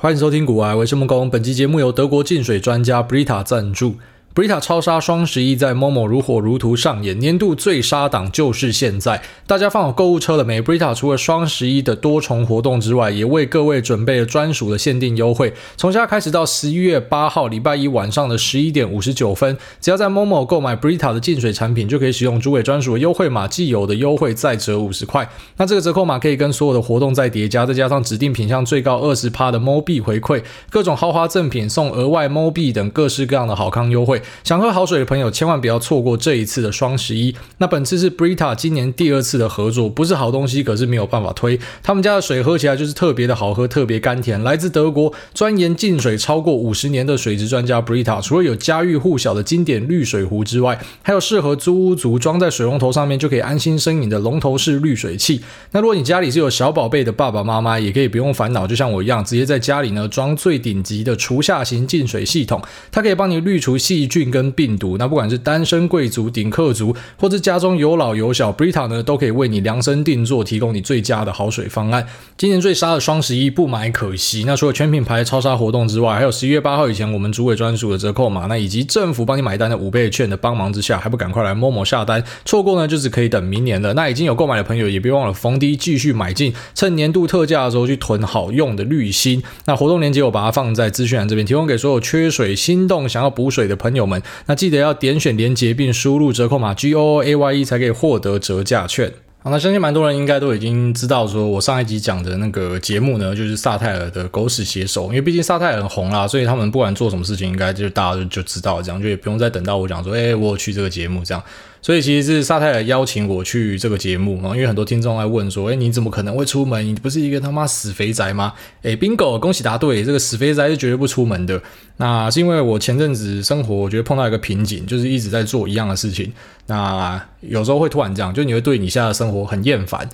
欢迎收听《股癌微生梦工》，本期节目由德国净水专家 Brita 赞助。Brita 超杀双十一在 Momo 如火如荼上演，年度最杀档就是现在。大家放好购物车了没？Brita 除了双十一的多重活动之外，也为各位准备了专属的限定优惠。从现在开始到十一月八号礼拜一晚上的十一点五十九分，只要在 Momo 购买 Brita 的净水产品，就可以使用主委专属的优惠码，既有的优惠再折五十块。那这个折扣码可以跟所有的活动再叠加，再加上指定品项最高二十趴的 Mo 币回馈，各种豪华赠品送额外 Mo 币等各式各样的好康优惠。想喝好水的朋友，千万不要错过这一次的双十一。那本次是 Brita 今年第二次的合作，不是好东西，可是没有办法推。他们家的水喝起来就是特别的好喝，特别甘甜。来自德国，钻研净水超过五十年的水质专家 Brita，除了有家喻户晓的经典滤水壶之外，还有适合租屋族装在水龙头上面就可以安心生饮的龙头式滤水器。那如果你家里是有小宝贝的爸爸妈妈，也可以不用烦恼，就像我一样，直接在家里呢装最顶级的厨下型净水系统，它可以帮你滤除细菌跟病毒，那不管是单身贵族、顶客族，或者家中有老有小，Brita 呢都可以为你量身定做，提供你最佳的好水方案。今年最杀的双十一不买可惜。那除了全品牌超杀活动之外，还有十一月八号以前我们主委专属的折扣码，那以及政府帮你买单的五倍券的帮忙之下，还不赶快来摸摸下单？错过呢就只可以等明年了。那已经有购买的朋友也别忘了逢低继续买进，趁年度特价的时候去囤好用的滤芯。那活动链接我把它放在资讯栏这边，提供给所有缺水、心动想要补水的朋友友们。那记得。要点选连接并输入折扣码 G O A Y E 才可以获得折价券。好，那相信蛮多人应该都已经知道，说我上一集讲的那个节目呢，就是萨泰尔的狗屎写手。因为毕竟萨泰尔很红啦，所以他们不管做什么事情，应该就大家就就知道，这样就也不用再等到我讲说，哎，我有去这个节目这样。所以其实是萨泰尔邀请我去这个节目啊，因为很多听众来问说，哎，你怎么可能会出门？你不是一个他妈死肥宅吗？哎，bingo，恭喜答对，这个死肥宅是绝对不出门的。那是因为我前阵子生活，我觉得碰到一个瓶颈，就是一直在做一样的事情。那有时候会突然这样，就你会对你现在的生活很厌烦。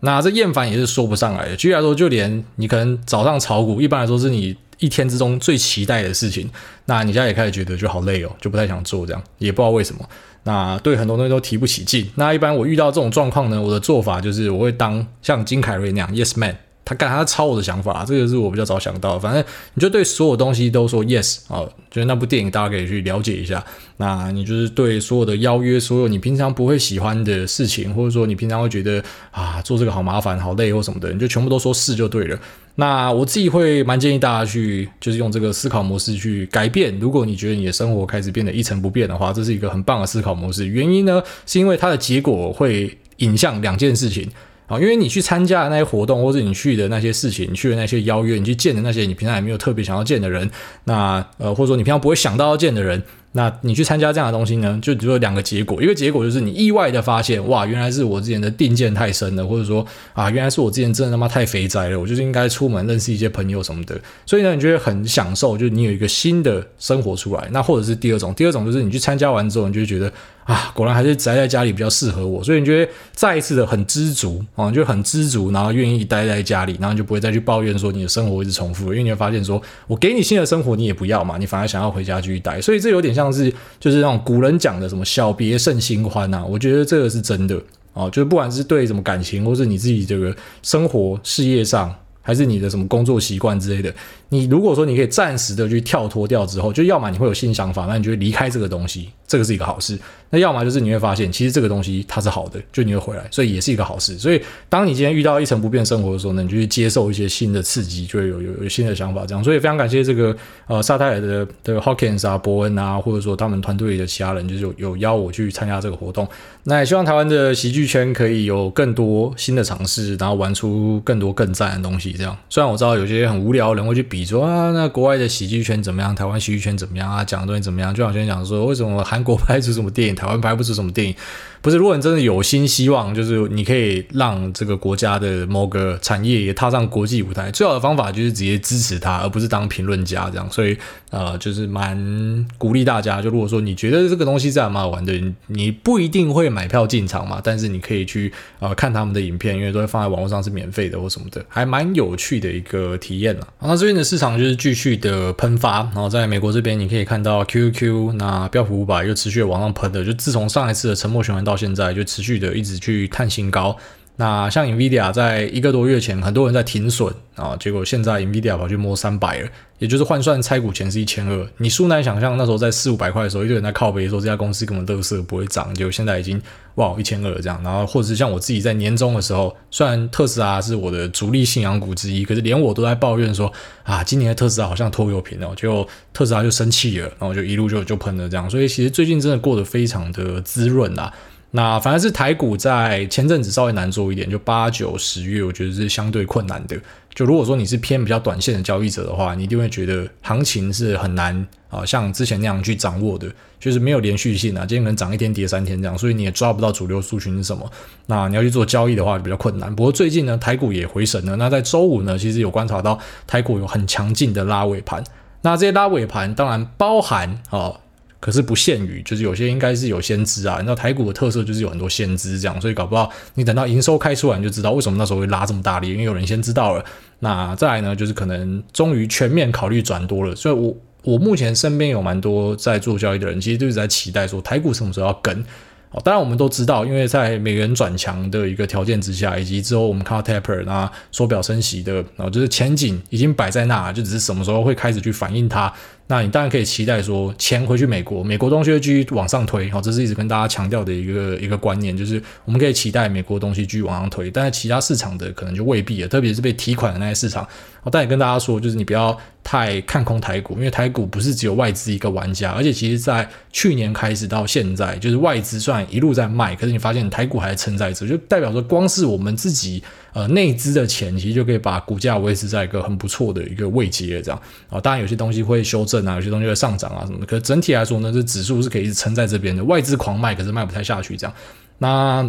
那这厌烦也是说不上来的。举例来说，就连你可能早上炒股，一般来说是你一天之中最期待的事情，那你现在也开始觉得就好累哦，就不太想做这样，也不知道为什么。那对很多东西都提不起劲。那一般我遇到这种状况呢，我的做法就是我会当像金凯瑞那样 Yes Man，他干他抄我的想法，这个是我比较早想到。反正你就对所有东西都说 Yes 啊，就是那部电影大家可以去了解一下。那你就是对所有的邀约，所有你平常不会喜欢的事情，或者说你平常会觉得啊做这个好麻烦、好累或什么的，你就全部都说是就对了。那我自己会蛮建议大家去，就是用这个思考模式去改变。如果你觉得你的生活开始变得一成不变的话，这是一个很棒的思考模式。原因呢，是因为它的结果会引向两件事情啊，因为你去参加的那些活动，或者你去的那些事情，你去的那些邀约，你去见的那些你平常也没有特别想要见的人，那呃，或者说你平常不会想到要见的人。那你去参加这样的东西呢，就只有两个结果，一个结果就是你意外的发现，哇，原来是我之前的定见太深了，或者说啊，原来是我之前真的他妈太肥宅了，我就是应该出门认识一些朋友什么的。所以呢，你觉得很享受，就是你有一个新的生活出来。那或者是第二种，第二种就是你去参加完之后，你就觉得啊，果然还是宅在家里比较适合我。所以你觉得再一次的很知足啊，就很知足，然后愿意待在家里，然后就不会再去抱怨说你的生活一直重复，因为你会发现说我给你新的生活你也不要嘛，你反而想要回家继续待。所以这有点像是就是。那种古人讲的什么“小别胜新欢”呐，我觉得这个是真的啊、就是不管是对什么感情，或是你自己这个生活、事业上，还是你的什么工作习惯之类的。你如果说你可以暂时的去跳脱掉之后，就要么你会有新想法，那你就会离开这个东西，这个是一个好事。那要么就是你会发现，其实这个东西它是好的，就你会回来，所以也是一个好事。所以当你今天遇到一成不变生活的时候呢，你就去接受一些新的刺激，就会有有有新的想法这样。所以非常感谢这个呃沙泰尔的的 Hawkins 啊、伯恩啊，或者说他们团队里的其他人，就是有有邀我去参加这个活动。那也希望台湾的喜剧圈可以有更多新的尝试，然后玩出更多更赞的东西。这样，虽然我知道有些很无聊人会去比。你说啊，那国外的喜剧圈怎么样？台湾喜剧圈怎么样啊？讲的东西怎么样？就好像讲说，为什么韩国拍出什么电影，台湾拍不出什么电影？不是，如果你真的有心希望，就是你可以让这个国家的某个产业也踏上国际舞台，最好的方法就是直接支持他，而不是当评论家这样。所以，呃，就是蛮鼓励大家，就如果说你觉得这个东西在蛮好玩的，你不一定会买票进场嘛，但是你可以去呃看他们的影片，因为都会放在网络上是免费的或什么的，还蛮有趣的一个体验了。那这边的市场就是继续的喷发，然后在美国这边你可以看到 QQQ 那标普五百又持续的往上喷的，就自从上一次的沉默循环。到现在就持续的一直去探新高，那像 NVIDIA 在一个多月前，很多人在停损啊，结果现在 NVIDIA 跑去摸三百了，也就是换算拆股前是一千二。你殊难想象，那时候在四五百块的时候，一堆人在靠北说这家公司根本嘚瑟不会涨，结果现在已经哇一千二这样。然后或者是像我自己在年终的时候，虽然特斯拉是我的主力信仰股之一，可是连我都在抱怨说啊，今年的特斯拉好像拖油瓶哦，结果特斯拉就生气了，然后就一路就就喷了这样。所以其实最近真的过得非常的滋润啊。那反而是台股在前阵子稍微难做一点，就八九十月，我觉得是相对困难的。就如果说你是偏比较短线的交易者的话，你一定会觉得行情是很难啊，像之前那样去掌握的，就是没有连续性啊。今天可能涨一天跌三天这样，所以你也抓不到主流族群是什么。那你要去做交易的话比较困难。不过最近呢，台股也回神了。那在周五呢，其实有观察到台股有很强劲的拉尾盘。那这些拉尾盘当然包含啊。可是不限于，就是有些应该是有先知啊。你道台股的特色就是有很多先知这样，所以搞不好你等到营收开出来，你就知道为什么那时候会拉这么大力，因为有人先知道了。那再来呢，就是可能终于全面考虑转多了。所以我我目前身边有蛮多在做交易的人，其实就是在期待说台股什么时候要跟。哦，当然我们都知道，因为在美元转强的一个条件之下，以及之后我们看到 taper 那缩表升息的，然后就是前景已经摆在那，就只是什么时候会开始去反映它。那你当然可以期待说，钱回去美国，美国东西会继续往上推，好，这是一直跟大家强调的一个一个观念，就是我们可以期待美国东西继续往上推，但是其他市场的可能就未必了，特别是被提款的那些市场。好但也跟大家说，就是你不要太看空台股，因为台股不是只有外资一个玩家，而且其实在去年开始到现在，就是外资算一路在卖，可是你发现台股还在撑在这，就代表说光是我们自己。呃，内资的钱其实就可以把股价维持在一个很不错的一个位阶，这样啊。当然有些东西会修正啊，有些东西会上涨啊什么的。可是整体来说呢，这指数是可以一直撑在这边的。外资狂卖，可是卖不太下去，这样。那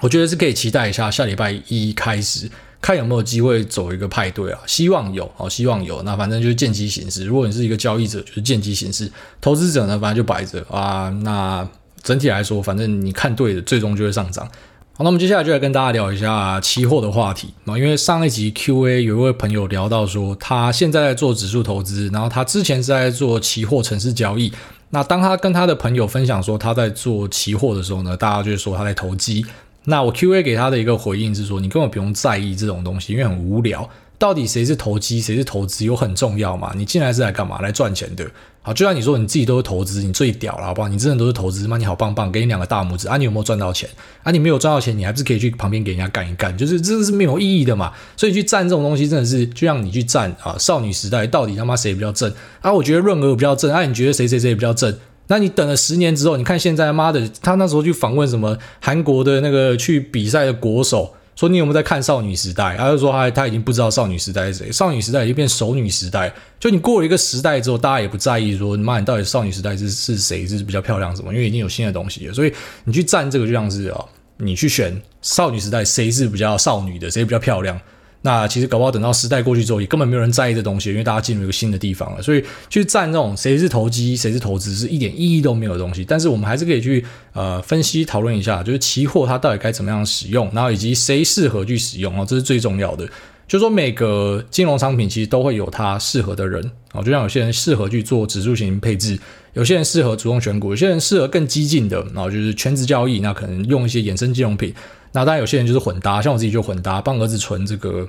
我觉得是可以期待一下，下礼拜一开始看有没有机会走一个派对啊。希望有哦，希望有。那反正就是见机行事。如果你是一个交易者，就是见机行事；投资者呢，反正就摆着啊。那整体来说，反正你看对的，最终就会上涨。好，那我们接下来就来跟大家聊一下期货的话题啊。因为上一集 Q&A 有一位朋友聊到说，他现在在做指数投资，然后他之前是在做期货城市交易。那当他跟他的朋友分享说他在做期货的时候呢，大家就会说他在投机。那我 Q&A 给他的一个回应是说，你根本不用在意这种东西，因为很无聊。到底谁是投机，谁是投资，有很重要吗？你进来是来干嘛？来赚钱的。好，就像你说你自己都是投资，你最屌了，好不好？你真的都是投资吗？你好棒棒，给你两个大拇指啊！你有没有赚到钱？啊，你没有赚到钱，你还不是可以去旁边给人家干一干？就是这是没有意义的嘛。所以去站这种东西真的是，就像你去站啊，少女时代到底他妈谁比较正啊？我觉得润娥比较正，啊，你觉得谁谁谁比较正？那你等了十年之后，你看现在妈的，他那时候去访问什么韩国的那个去比赛的国手。说你有没有在看少女时代？他就说他他已经不知道少女时代是谁，少女时代已经变熟女时代。就你过了一个时代之后，大家也不在意说你，妈，你到底少女时代是是谁是比较漂亮什么？因为已经有新的东西了，所以你去站这个就像是啊，你去选少女时代谁是比较少女的，谁比较漂亮。那其实搞不好等到时代过去之后，也根本没有人在意这东西，因为大家进入一个新的地方了。所以去战这种谁是投机，谁是投资，是一点意义都没有的东西。但是我们还是可以去呃分析讨论一下，就是期货它到底该怎么样使用，然后以及谁适合去使用哦，这是最重要的。就是说每个金融商品其实都会有它适合的人啊，就像有些人适合去做指数型配置，有些人适合主动选股，有些人适合更激进的，然后就是全职交易，那可能用一些衍生金融品。那当然有些人就是混搭，像我自己就混搭，帮儿子存这个，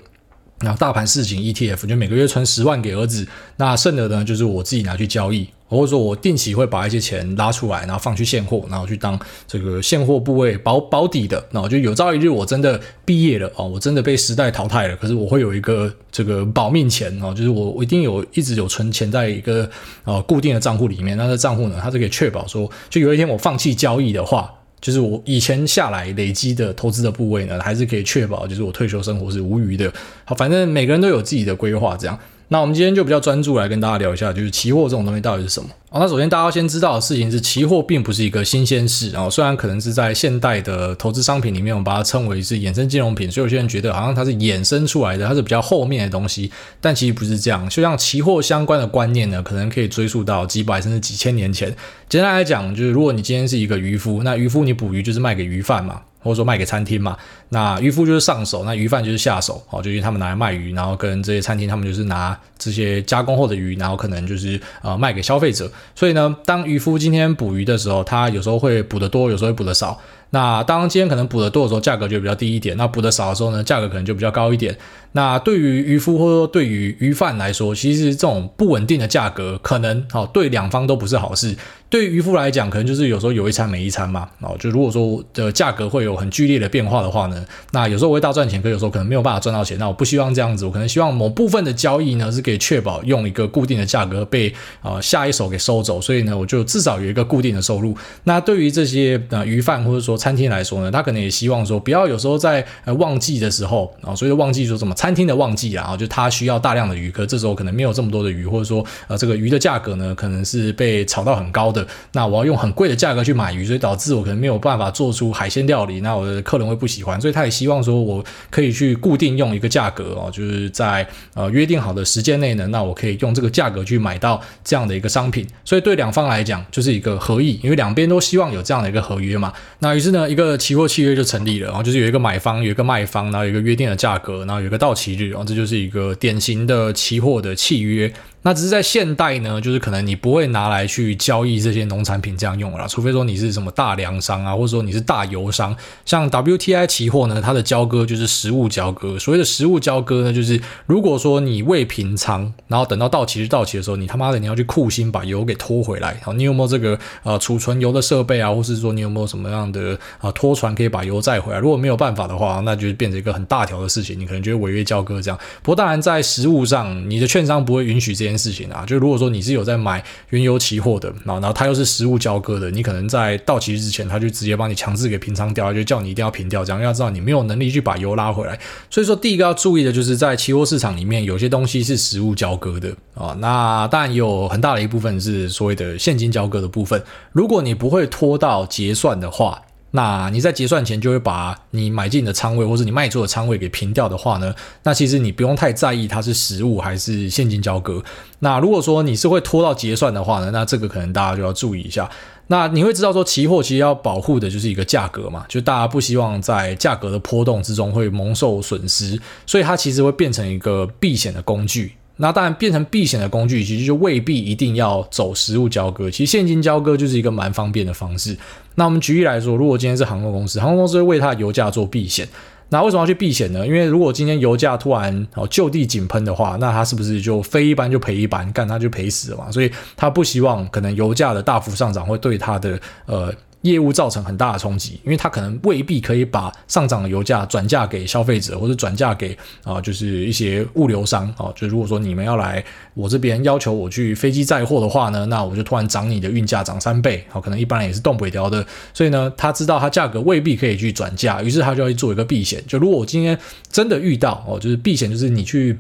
然后大盘市井 ETF，就每个月存十万给儿子，那剩的呢就是我自己拿去交易，或者说我定期会把一些钱拉出来，然后放去现货，然后去当这个现货部位保保底的，那我就有朝一日我真的毕业了哦，我真的被时代淘汰了，可是我会有一个这个保命钱哦，就是我我一定有一直有存钱在一个呃固定的账户里面，那这账户呢，它是可以确保说，就有一天我放弃交易的话。就是我以前下来累积的投资的部位呢，还是可以确保，就是我退休生活是无余的。好，反正每个人都有自己的规划，这样。那我们今天就比较专注来跟大家聊一下，就是期货这种东西到底是什么？好，那首先大家要先知道的事情是，期货并不是一个新鲜事。然后虽然可能是在现代的投资商品里面，我们把它称为是衍生金融品，所以有些人觉得好像它是衍生出来的，它是比较后面的东西，但其实不是这样。就像期货相关的观念呢，可能可以追溯到几百甚至几千年前。简单来讲，就是如果你今天是一个渔夫，那渔夫你捕鱼就是卖给鱼贩嘛。或者说卖给餐厅嘛，那渔夫就是上手，那鱼贩就是下手，哦，就因为他们拿来卖鱼，然后跟这些餐厅他们就是拿这些加工后的鱼，然后可能就是呃卖给消费者。所以呢，当渔夫今天捕鱼的时候，他有时候会捕得多，有时候会捕得少。那当今天可能补的多的时候，价格就比较低一点；那补的少的时候呢，价格可能就比较高一点。那对于渔夫或者说对于鱼贩来说，其实这种不稳定的价格，可能好对两方都不是好事。对于渔夫来讲，可能就是有时候有一餐没一餐嘛。哦，就如果说的价格会有很剧烈的变化的话呢，那有时候我会大赚钱，可有时候可能没有办法赚到钱。那我不希望这样子，我可能希望某部分的交易呢是可以确保用一个固定的价格被、呃、下一手给收走，所以呢，我就至少有一个固定的收入。那对于这些呃鱼贩或者说餐厅来说呢，他可能也希望说不要有时候在呃旺季的时候啊、哦，所以旺季说什么餐厅的旺季啊，就他需要大量的鱼，可这时候可能没有这么多的鱼，或者说呃这个鱼的价格呢可能是被炒到很高的，那我要用。很贵的价格去买鱼，所以导致我可能没有办法做出海鲜料理，那我的客人会不喜欢，所以他也希望说我可以去固定用一个价格哦，就是在呃约定好的时间内呢，那我可以用这个价格去买到这样的一个商品，所以对两方来讲就是一个合意，因为两边都希望有这样的一个合约嘛。那于是那，一个期货契约就成立了，然后就是有一个买方，有一个卖方，然后有一个约定的价格，然后有一个到期日，然后这就是一个典型的期货的契约。那只是在现代呢，就是可能你不会拿来去交易这些农产品这样用了啦，除非说你是什么大粮商啊，或者说你是大油商，像 WTI 期货呢，它的交割就是实物交割。所谓的实物交割呢，就是如果说你未平仓，然后等到到期日到期的时候，你他妈的你要去库欣把油给拖回来。好，你有没有这个呃储存油的设备啊，或是说你有没有什么样的啊、拖船可以把油载回来？如果没有办法的话，那就变成一个很大条的事情，你可能就会违约交割这样。不过当然在实物上，你的券商不会允许这件件事情啊，就如果说你是有在买原油期货的，然后然后它又是实物交割的，你可能在到期之前，他就直接帮你强制给平仓掉，就叫你一定要平掉，这样要知道你没有能力去把油拉回来。所以说，第一个要注意的就是在期货市场里面，有些东西是实物交割的啊，那当然有很大的一部分是所谓的现金交割的部分。如果你不会拖到结算的话，那你在结算前就会把你买进的仓位或者你卖出的仓位给平掉的话呢，那其实你不用太在意它是实物还是现金交割。那如果说你是会拖到结算的话呢，那这个可能大家就要注意一下。那你会知道说，期货其实要保护的就是一个价格嘛，就大家不希望在价格的波动之中会蒙受损失，所以它其实会变成一个避险的工具。那当然变成避险的工具，其实就未必一定要走实物交割。其实现金交割就是一个蛮方便的方式。那我们举例来说，如果今天是航空公司，航空公司为它的油价做避险。那为什么要去避险呢？因为如果今天油价突然哦就地井喷的话，那它是不是就非一般就赔一般，干它就赔死了嘛？所以他不希望可能油价的大幅上涨会对它的呃。业务造成很大的冲击，因为他可能未必可以把上涨的油价转嫁给消费者，或者转嫁给啊、就是一些物流商啊、就如果说你们要来我这边要求我去飞机载货的话呢，那我就突然涨你的运价涨三倍，好、可能一般人也是动不了的。所以呢，他知道他价格未必可以去转嫁，于是他就要去做一个避险。就如果我今天真的遇到哦，就是避险，就是你去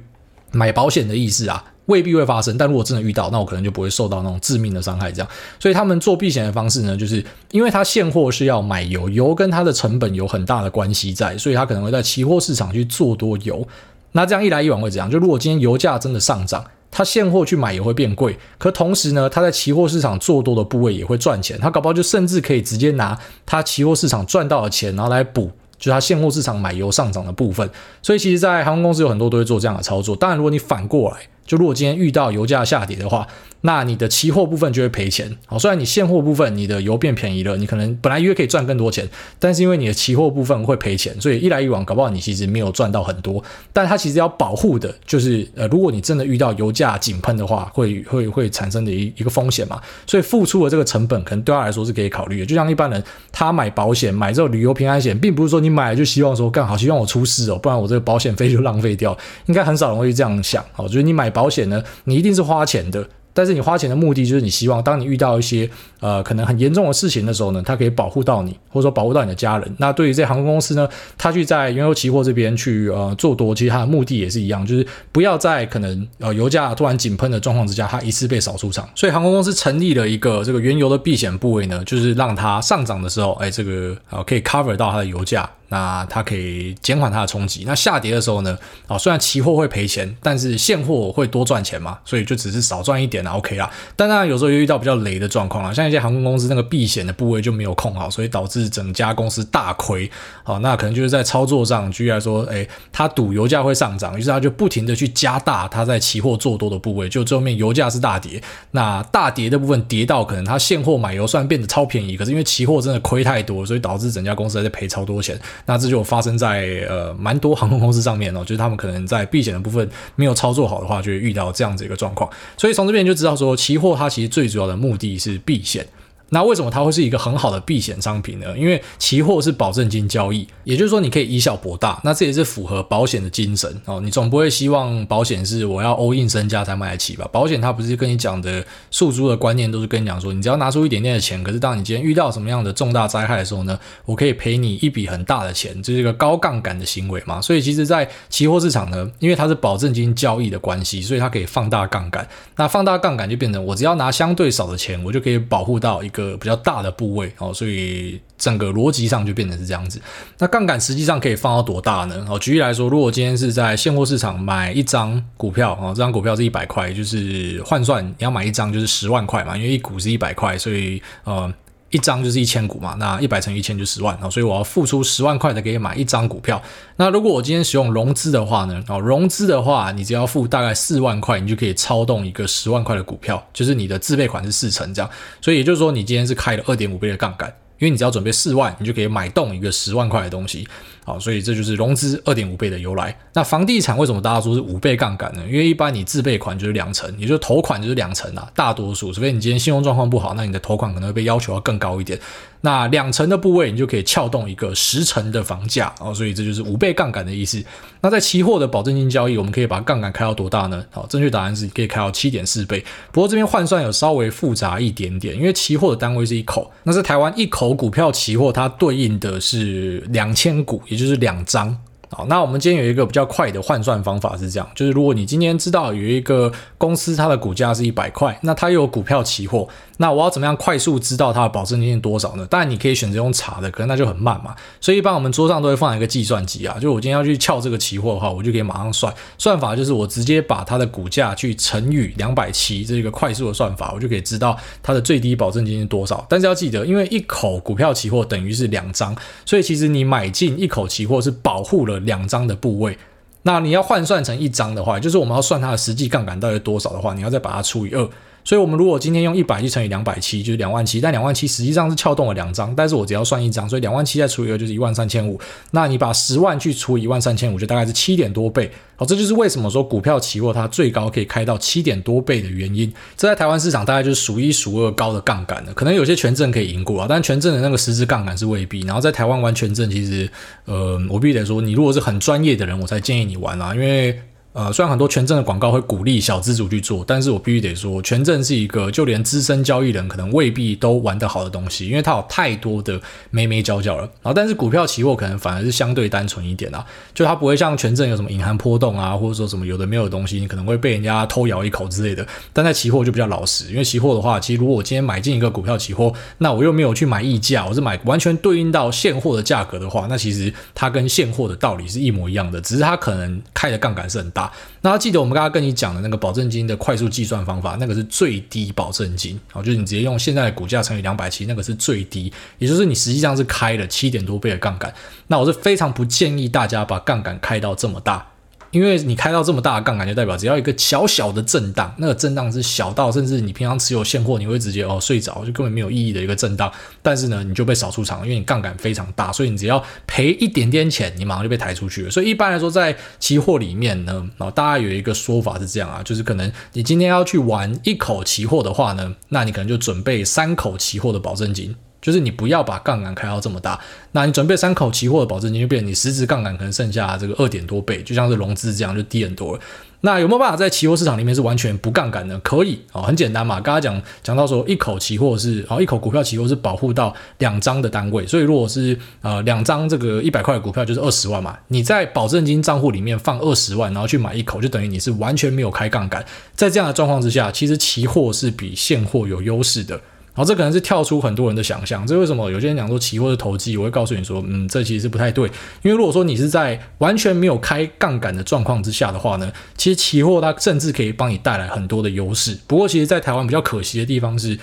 买保险的意思啊。未必会发生，但如果真的遇到，那我可能就不会受到那种致命的伤害。这样，所以他们做避险的方式呢，就是因为他现货是要买油，油跟它的成本有很大的关系在，所以他可能会在期货市场去做多油。那这样一来一往会怎样？就如果今天油价真的上涨，他现货去买油会变贵，可同时呢，他在期货市场做多的部位也会赚钱。他搞不好就甚至可以直接拿他期货市场赚到的钱，然后来补。就是它现货市场买油上涨的部分，所以其实，在航空公司有很多都会做这样的操作。当然，如果你反过来，就如果今天遇到油价下跌的话，那你的期货部分就会赔钱。好，虽然你现货部分你的油变便宜了，你可能本来约可以赚更多钱，但是因为你的期货部分会赔钱，所以一来一往，搞不好你其实没有赚到很多。但它其实要保护的就是，呃，如果你真的遇到油价井喷的话，会会会产生的一一个风险嘛。所以付出的这个成本，可能对他来说是可以考虑的。就像一般人他买保险，买这种旅游平安险，并不是说你买了就希望说干好，希望我出事哦，不然我这个保险费就浪费掉。应该很少人会这样想。好，就是你买保保险呢，你一定是花钱的。但是你花钱的目的就是你希望，当你遇到一些呃可能很严重的事情的时候呢，它可以保护到你，或者说保护到你的家人。那对于这航空公司呢，它去在原油期货这边去呃做多，其实它的目的也是一样，就是不要在可能呃油价突然井喷的状况之下，它一次被扫出场。所以航空公司成立了一个这个原油的避险部位呢，就是让它上涨的时候，哎，这个呃可以 cover 到它的油价。那它可以减缓它的冲击。那下跌的时候呢，啊，虽然期货会赔钱，但是现货会多赚钱嘛，所以就只是少赚一点啊，OK 啦。但当然有时候又遇到比较雷的状况啊，像一些航空公司那个避险的部位就没有控好，所以导致整家公司大亏。好，那可能就是在操作上，举例来说，哎，他赌油价会上涨，于是他就不停的去加大他在期货做多的部位，就最后面油价是大跌。那大跌的部分跌到可能他现货买油算变得超便宜，可是因为期货真的亏太多，所以导致整家公司还在赔超多钱。那这就发生在呃蛮多航空公司上面哦，就是他们可能在避险的部分没有操作好的话，就会遇到这样子一个状况。所以从这边就知道说，期货它其实最主要的目的是避险。那为什么它会是一个很好的避险商品呢？因为期货是保证金交易，也就是说你可以以小博大。那这也是符合保险的精神哦。你总不会希望保险是我要 all in 身家才买得起吧？保险它不是跟你讲的诉诸的观念都是跟你讲说，你只要拿出一点点的钱，可是当你今天遇到什么样的重大灾害的时候呢，我可以赔你一笔很大的钱，这是一个高杠杆的行为嘛。所以其实，在期货市场呢，因为它是保证金交易的关系，所以它可以放大杠杆。那放大杠杆就变成我只要拿相对少的钱，我就可以保护到一个比较大的。部位哦，所以整个逻辑上就变成是这样子。那杠杆实际上可以放到多大呢？哦，举例来说，如果今天是在现货市场买一张股票哦，这张股票是一百块，就是换算你要买一张就是十万块嘛，因为一股是一百块，所以呃。一张就是一千股嘛，那一百乘一千就十万啊，所以我要付出十万块的可以买一张股票。那如果我今天使用融资的话呢？哦，融资的话，你只要付大概四万块，你就可以操动一个十万块的股票，就是你的自备款是四成这样。所以也就是说，你今天是开了二点五倍的杠杆，因为你只要准备四万，你就可以买动一个十万块的东西。好，所以这就是融资二点五倍的由来。那房地产为什么大家说是五倍杠杆呢？因为一般你自备款就是两成，也就是头款就是两成啊，大多数，除非你今天信用状况不好，那你的头款可能会被要求要更高一点。那两成的部位，你就可以撬动一个十成的房价哦，所以这就是五倍杠杆的意思。那在期货的保证金交易，我们可以把杠杆开到多大呢？好，正确答案是可以开到七点四倍。不过这边换算有稍微复杂一点点，因为期货的单位是一口，那在台湾一口股票期货它对应的是两千股，也就是两张。好，那我们今天有一个比较快的换算方法是这样，就是如果你今天知道有一个公司它的股价是一百块，那它又有股票期货，那我要怎么样快速知道它的保证金是多少呢？当然你可以选择用查的，可能那就很慢嘛。所以一般我们桌上都会放一个计算机啊，就我今天要去撬这个期货的话，我就可以马上算。算法就是我直接把它的股价去乘以两百七，这个快速的算法，我就可以知道它的最低保证金是多少。但是要记得，因为一口股票期货等于是两张，所以其实你买进一口期货是保护了两张的部位，那你要换算成一张的话，就是我们要算它的实际杠杆到底多少的话，你要再把它除以二。所以，我们如果今天用一百去乘以两百七，就是两万七。但两万七实际上是撬动了两张，但是我只要算一张，所以两万七再除以二就是一万三千五。那你把十万去除以一万三千五，就大概是七点多倍。好，这就是为什么说股票期货它最高可以开到七点多倍的原因。这在台湾市场大概就是数一数二高的杠杆了。可能有些权证可以赢过啊，但权证的那个实质杠杆是未必。然后在台湾玩权证，其实，呃，我必须得说，你如果是很专业的人，我才建议你玩啊，因为。呃，虽然很多权证的广告会鼓励小资族去做，但是我必须得说，权证是一个就连资深交易人可能未必都玩得好的东西，因为它有太多的眉眉角角了。然后，但是股票期货可能反而是相对单纯一点啊，就它不会像权证有什么隐含波动啊，或者说什么有的没有的东西，你可能会被人家偷咬一口之类的。但在期货就比较老实，因为期货的话，其实如果我今天买进一个股票期货，那我又没有去买溢价，我是买完全对应到现货的价格的话，那其实它跟现货的道理是一模一样的，只是它可能开的杠杆是很大。那记得我们刚刚跟你讲的那个保证金的快速计算方法，那个是最低保证金，啊，就是你直接用现在的股价乘以两百七，那个是最低，也就是你实际上是开了七点多倍的杠杆。那我是非常不建议大家把杠杆开到这么大。因为你开到这么大的杠杆，就代表只要一个小小的震荡，那个震荡是小到甚至你平常持有现货，你会直接哦睡着，就根本没有意义的一个震荡。但是呢，你就被扫出场，因为你杠杆非常大，所以你只要赔一点点钱，你马上就被抬出去了。所以一般来说，在期货里面呢，啊，大家有一个说法是这样啊，就是可能你今天要去玩一口期货的话呢，那你可能就准备三口期货的保证金。就是你不要把杠杆开到这么大，那你准备三口期货的保证金，就变你实质杠杆可能剩下这个二点多倍，就像是融资这样就低很多了。那有没有办法在期货市场里面是完全不杠杆的？可以哦，很简单嘛。刚刚讲讲到说一口期货是哦，一口股票期货是保护到两张的单位，所以如果是呃两张这个一百块的股票就是二十万嘛，你在保证金账户里面放二十万，然后去买一口，就等于你是完全没有开杠杆。在这样的状况之下，其实期货是比现货有优势的。然后这可能是跳出很多人的想象，这为什么有些人讲说期货是投机？我会告诉你说，嗯，这其实是不太对，因为如果说你是在完全没有开杠杆的状况之下的话呢，其实期货它甚至可以帮你带来很多的优势。不过，其实，在台湾比较可惜的地方是。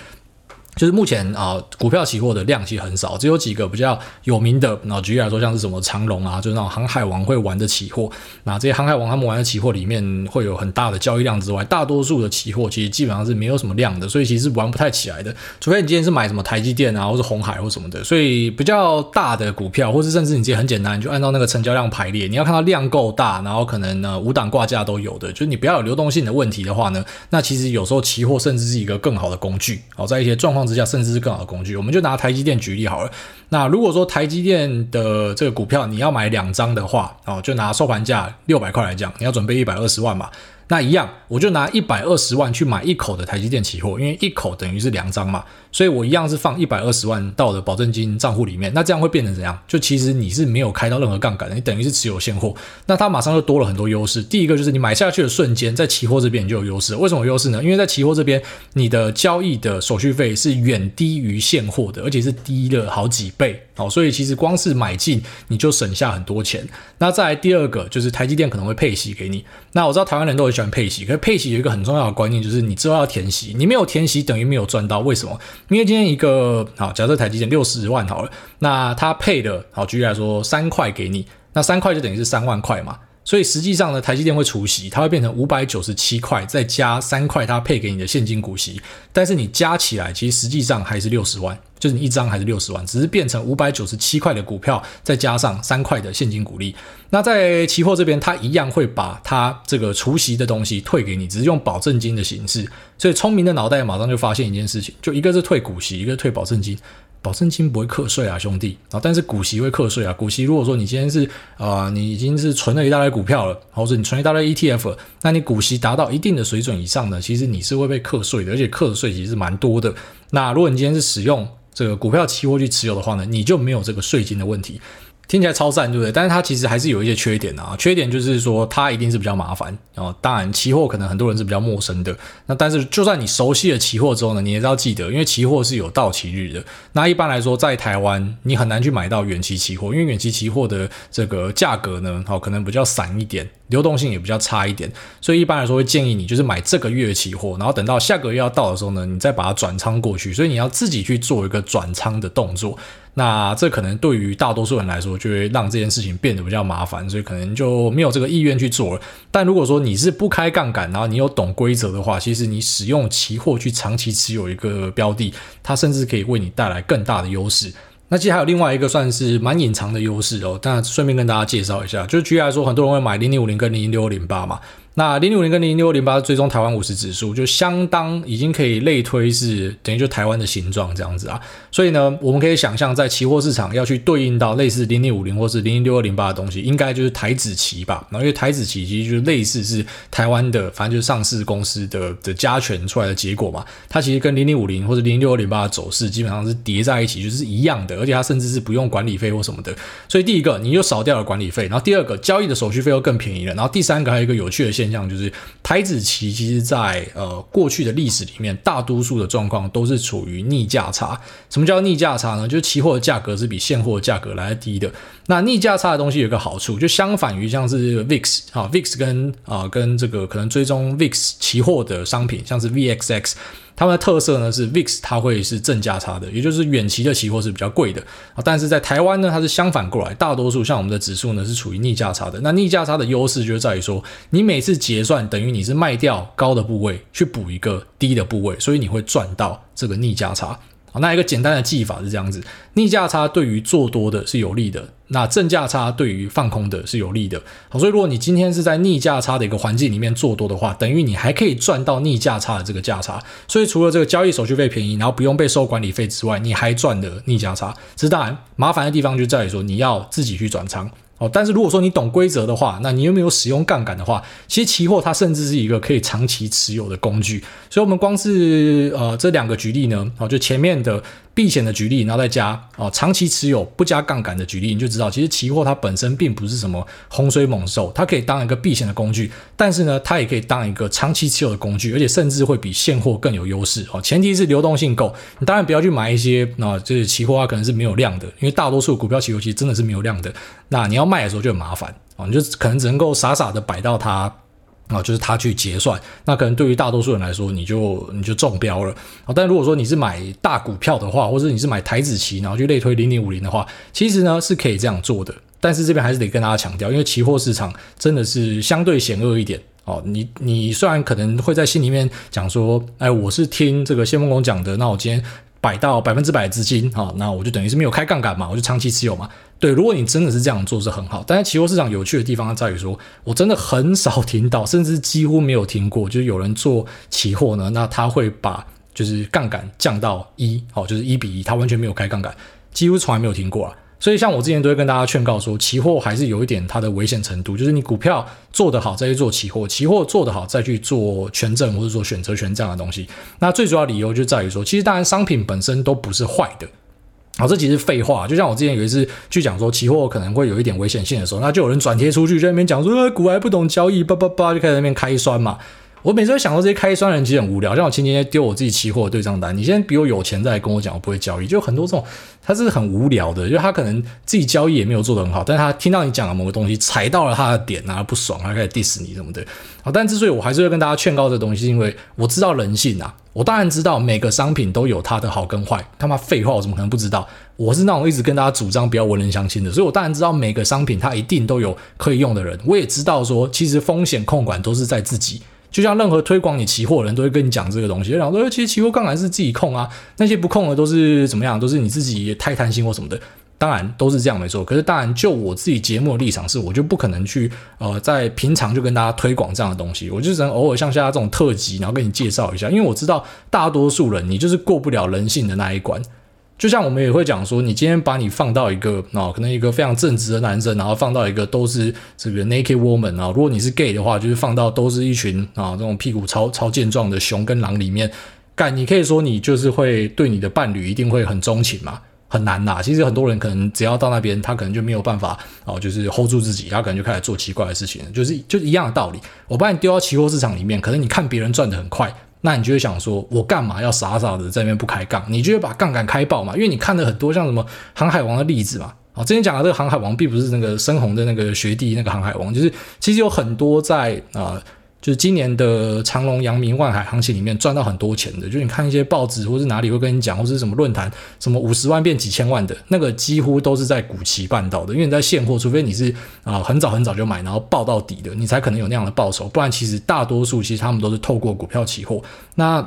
就是目前啊、股票期货的量其实很少，只有几个比较有名的。那举例来说，像是什么长荣啊，就是那种航海王会玩的期货。那这些航海王他们玩的期货里面会有很大的交易量之外，大多数的期货其实基本上是没有什么量的，所以其实玩不太起来的。除非你今天是买什么台积电啊，或是红海或什么的。所以比较大的股票，或是甚至你直接很简单，你就按照那个成交量排列，你要看到量够大，然后可能呢五档挂价都有的，就是你不要有流动性的问题的话呢，那其实有时候期货甚至是一个更好的工具。好，在一些状况之下，甚至是更好的工具，我们就拿台积电举例好了。那如果说台积电的这个股票你要买两张的话，哦，就拿收盘价六百块来讲，你要准备一百二十万嘛。那一样，我就拿一百二十万去买一口的台积电期货，因为一口等于是两张嘛，所以我一样是放一百二十万到的保证金账户里面。那这样会变成怎样？就其实你是没有开到任何杠杆的，你等于是持有现货。那它马上就多了很多优势。第一个就是你买下去的瞬间，在期货这边你就有优势。为什么有优势呢？因为在期货这边，你的交易的手续费是远低于现货的，而且是低了好几倍。哦，所以其实光是买进你就省下很多钱。那再来第二个就是台积电可能会配息给你。那我知道台湾人都很喜欢配息，可是配息有一个很重要的观念，就是你之后要填息，你没有填息等于没有赚到。为什么？因为今天一个好，假设台积电六十万好了，那他配的好，举例来说三块给你，那三块就等于是三万块嘛。所以实际上呢，台积电会除息，它会变成五百九十七块，再加三块它配给你的现金股息，但是你加起来其实实际上还是六十万，就是你一张还是六十万，只是变成五百九十七块的股票，再加上三块的现金股利。那在期货这边，它一样会把它这个除息的东西退给你，只是用保证金的形式。所以聪明的脑袋马上就发现一件事情，就一个是退股息，一个退保证金。保证金不会课税啊，兄弟啊，但是股息会课税啊。股息如果说你今天是啊、你已经是存了一大堆股票了，或者你存一大堆 ETF，那你股息达到一定的水准以上呢，其实你是会被课税的，而且课的税其实蛮多的。那如果你今天是使用这个股票期货去持有的话呢，你就没有这个税金的问题。听起来超赞，对不对？但是它其实还是有一些缺点的啊。缺点就是说，它一定是比较麻烦。然后，当然，期货可能很多人是比较陌生的。那但是，就算你熟悉了期货之后呢，你也是要记得，因为期货是有到期日的。那一般来说，在台湾你很难去买到远期期货，因为远期期货的这个价格呢，好，可能比较散一点，流动性也比较差一点。所以一般来说，会建议你就是买这个月的期货，然后等到下个月要到的时候呢，你再把它转仓过去。所以你要自己去做一个转仓的动作。那这可能对于大多数人来说，就会让这件事情变得比较麻烦，所以可能就没有这个意愿去做了。但如果说你是不开杠杆，然后你有懂规则的话，其实你使用期货去长期持有一个标的，它甚至可以为你带来更大的优势。那其实还有另外一个算是蛮隐藏的优势哦，但顺便跟大家介绍一下，就举例来说，很多人会买零零五零跟零零六零八嘛。那零零五零跟零六二零八追踪台湾五十指数，就相当已经可以类推是等于就台湾的形状这样子啊。所以呢，我们可以想象，在期货市场要去对应到类似零零五零或是零零六二零八的东西，应该就是台指期吧。然后因为台指期其实就是类似是台湾的，反正就是上市公司的的加权出来的结果嘛。它其实跟零零五零或者零零六二零八的走势基本上是叠在一起，就是一样的，而且它甚至是不用管理费或什么的。所以第一个，你又少掉了管理费，然后第二个，交易的手续费又更便宜了，然后第三个还有一个有趣的现象。像就是台子期，其实在呃过去的历史里面，大多数的状况都是处于逆价差。什么叫逆价差呢？就是期货的价格是比现货的价格来的低的。那逆价差的东西有一个好处，就相反于像是 VIX 啊，VIX 跟啊、跟这个可能追踪 VIX 期货的商品，像是 VXX。它们的特色呢是 VIX 它会是正价差的，也就是远期的期货是比较贵的啊。但是在台湾呢，它是相反过来，大多数像我们的指数呢是处于逆价差的。那逆价差的优势就在于说，你每次结算等于你是卖掉高的部位去补一个低的部位，所以你会赚到这个逆价差。那一个简单的记法是这样子：逆价差对于做多的是有利的，那正价差对于放空的是有利的。好，所以如果你今天是在逆价差的一个环境里面做多的话，等于你还可以赚到逆价差的这个价差。所以除了这个交易手续费便宜，然后不用被收管理费之外，你还赚了逆价差。这当然麻烦的地方就在于说，你要自己去转仓。哦，但是如果说你懂规则的话，那你又没有使用杠杆的话，其实期货它甚至是一个可以长期持有的工具。所以，我们光是呃这两个举例呢，哦，就前面的避险的举例，然后再加、哦、长期持有不加杠杆的举例，你就知道其实期货它本身并不是什么洪水猛兽，它可以当一个避险的工具，但是呢，它也可以当一个长期持有的工具，而且甚至会比现货更有优势哦。前提是流动性够，你当然不要去买一些啊，就是期货它可能是没有量的，因为大多数股票期货其实真的是没有量的，那你要卖的时候就很麻烦啊，你就可能只能够傻傻的摆到它。啊，就是他去结算，那可能对于大多数人来说，你就你就中标了啊。但如果说你是买大股票的话，或者你是买台子期，然后去类推零零五零的话，其实呢是可以这样做的。但是这边还是得跟大家强调，因为期货市场真的是相对险恶一点哦。你你虽然可能会在心里面讲说，哎，我是听这个谢孟恭讲的，那我今天。摆到百分之百资金，好，那我就等于是没有开杠杆嘛，我就长期持有嘛。对，如果你真的是这样做是很好，但是期货市场有趣的地方在于说，我真的很少 听到，甚至几乎没有听过，就是有人做期货呢，那他会把就是杠杆降到一，好，就是一比一，他完全没有开杠杆，几乎从来没有听过啊。所以，像我之前都会跟大家劝告说，期货还是有一点它的危险程度，就是你股票做得好再去做期货，期货做得好再去做权证或者说选择权这样的东西。那最主要理由就在于说，其实当然商品本身都不是坏的。好，这其实废话。就像我之前有一次去讲说，期货可能会有一点危险性的时候，那就有人转贴出去，在那边讲说，呃，股还不懂交易，叭叭叭，就开始那边开酸嘛。我每次都想到，这些开双人其实很无聊，像我前几天丢我自己期货的对账单，你先比我有钱再来跟我讲我不会交易，就很多这种他是很无聊的，就他可能自己交易也没有做得很好，但是他听到你讲的某个东西踩到了他的点，然后不爽，他开始 diss 你什么的。好，但之所以我还是会跟大家劝告这东西，是因为我知道人性啊，我当然知道每个商品都有它的好跟坏，他妈废话，我怎么可能不知道？我是那种一直跟大家主张不要文人相亲的，所以我当然知道每个商品它一定都有可以用的人，我也知道说其实风险控管都是在自己。就像任何推广你期货的人都会跟你讲这个东西，然后说其实期货杠杆是自己控啊，那些不控的都是怎么样？都是你自己太贪心或什么的。当然都是这样没错。可是当然就我自己节目的立场是，我就不可能去呃在平常就跟大家推广这样的东西，我就只能偶尔像现在这种特辑，然后跟你介绍一下，因为我知道大多数人你就是过不了人性的那一关。就像我们也会讲说，你今天把你放到一个啊，可能一个非常正直的男生，然后放到一个都是这个 naked woman 啊，如果你是 gay 的话，就是放到都是一群啊这种屁股超超健壮的熊跟狼里面干，你可以说你就是会对你的伴侣一定会很钟情嘛？很难呐。其实很多人可能只要到那边，他可能就没有办法哦，就是 hold 住自己，他可能就开始做奇怪的事情，就是就是一样的道理。我把你丢到期货市场里面，可能你看别人赚得很快。那你就会想说，我干嘛要傻傻的在那边不开杠？你就会把杠杆开爆嘛？因为你看了很多像什么航海王的例子嘛。啊，之前讲的这个航海王并不是那个深红的那个学弟那个航海王，就是其实有很多在啊。就是今年的长隆、阳明、万海行情里面赚到很多钱的，就是你看一些报纸或是哪里会跟你讲，或是什么论坛，什么五十万变几千万的那个，几乎都是在股期办到的。因为你在现货，除非你是啊、很早很早就买，然后抱到底的，你才可能有那样的报酬。不然，其实大多数其实他们都是透过股票期货。那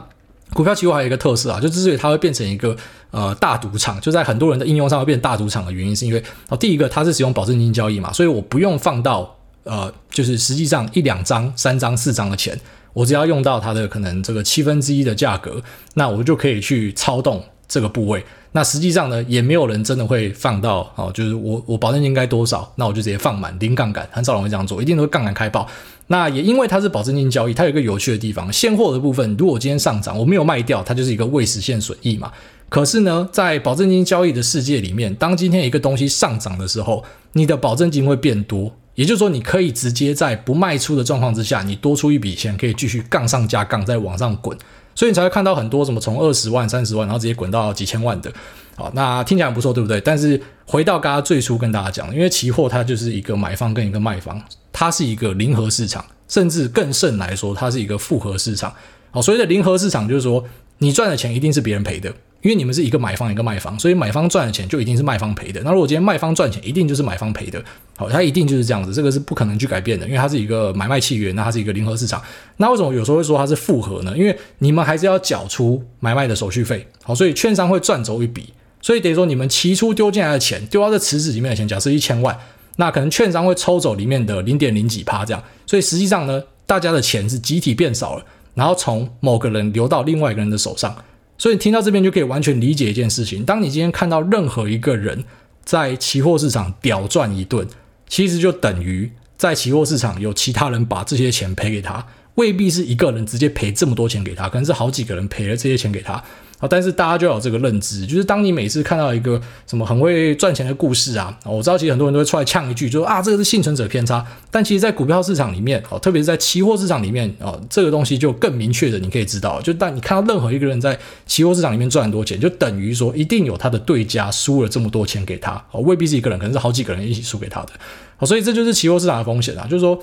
股票期货还有一个特色啊，就之所以它会变成一个呃大赌场，就在很多人的应用上会变大赌场的原因，是因为哦，第一个它是使用保证金交易嘛，所以我不用放到。呃，就是实际上一两张、三张、四张的钱，我只要用到它的可能这个七分之一的价格，那我就可以去操动这个部位。那实际上呢，也没有人真的会放到哦，就是我我保证金该多少，那我就直接放满零杠杆，很少人会这样做，一定都会杠杆开爆。那也因为它是保证金交易，它有一个有趣的地方，现货的部分，如果今天上涨，我没有卖掉，它就是一个未实现损益嘛。可是呢，在保证金交易的世界里面，当今天一个东西上涨的时候，你的保证金会变多。也就是说，你可以直接在不卖出的状况之下，你多出一笔钱，可以继续杠上加杠，再往上滚，所以你才会看到很多什么从二十万、三十万，然后直接滚到几千万的。好，那听起来不错，对不对？但是回到刚刚最初跟大家讲，因为期货它就是一个买方跟一个卖方，它是一个零和市场，甚至更甚来说，它是一个复合市场。好，所谓的零和市场就是说，你赚的钱一定是别人赔的。因为你们是一个买方一个卖方，所以买方赚的钱就一定是卖方赔的。那如果今天卖方赚钱，一定就是买方赔的。好，它一定就是这样子，这个是不可能去改变的，因为它是一个买卖契约，那它是一个零和市场。那为什么有时候会说它是复合呢？因为你们还是要缴出买卖的手续费。好，所以券商会赚走一笔。所以等于说你们期初丢进来的钱，丢到这池子里面的钱，假设一千万，那可能券商会抽走里面的零点零几趴这样。所以实际上呢，大家的钱是集体变少了，然后从某个人流到另外一个人的手上。所以听到这边就可以完全理解一件事情：当你今天看到任何一个人在期货市场屌赚一顿，其实就等于在期货市场有其他人把这些钱赔给他。未必是一个人直接赔这么多钱给他，可能是好几个人赔了这些钱给他。但是大家就有这个认知，就是当你每次看到一个什么很会赚钱的故事啊，我知道其实很多人都会出来呛一句，就说啊，这个是幸存者偏差。但其实，在股票市场里面，哦，特别是在期货市场里面，哦，这个东西就更明确的，你可以知道，就当你看到任何一个人在期货市场里面赚很多钱，就等于说一定有他的对家输了这么多钱给他，哦，未必是一个人，可能是好几个人一起输给他的。好，所以这就是期货市场的风险啊，就是说。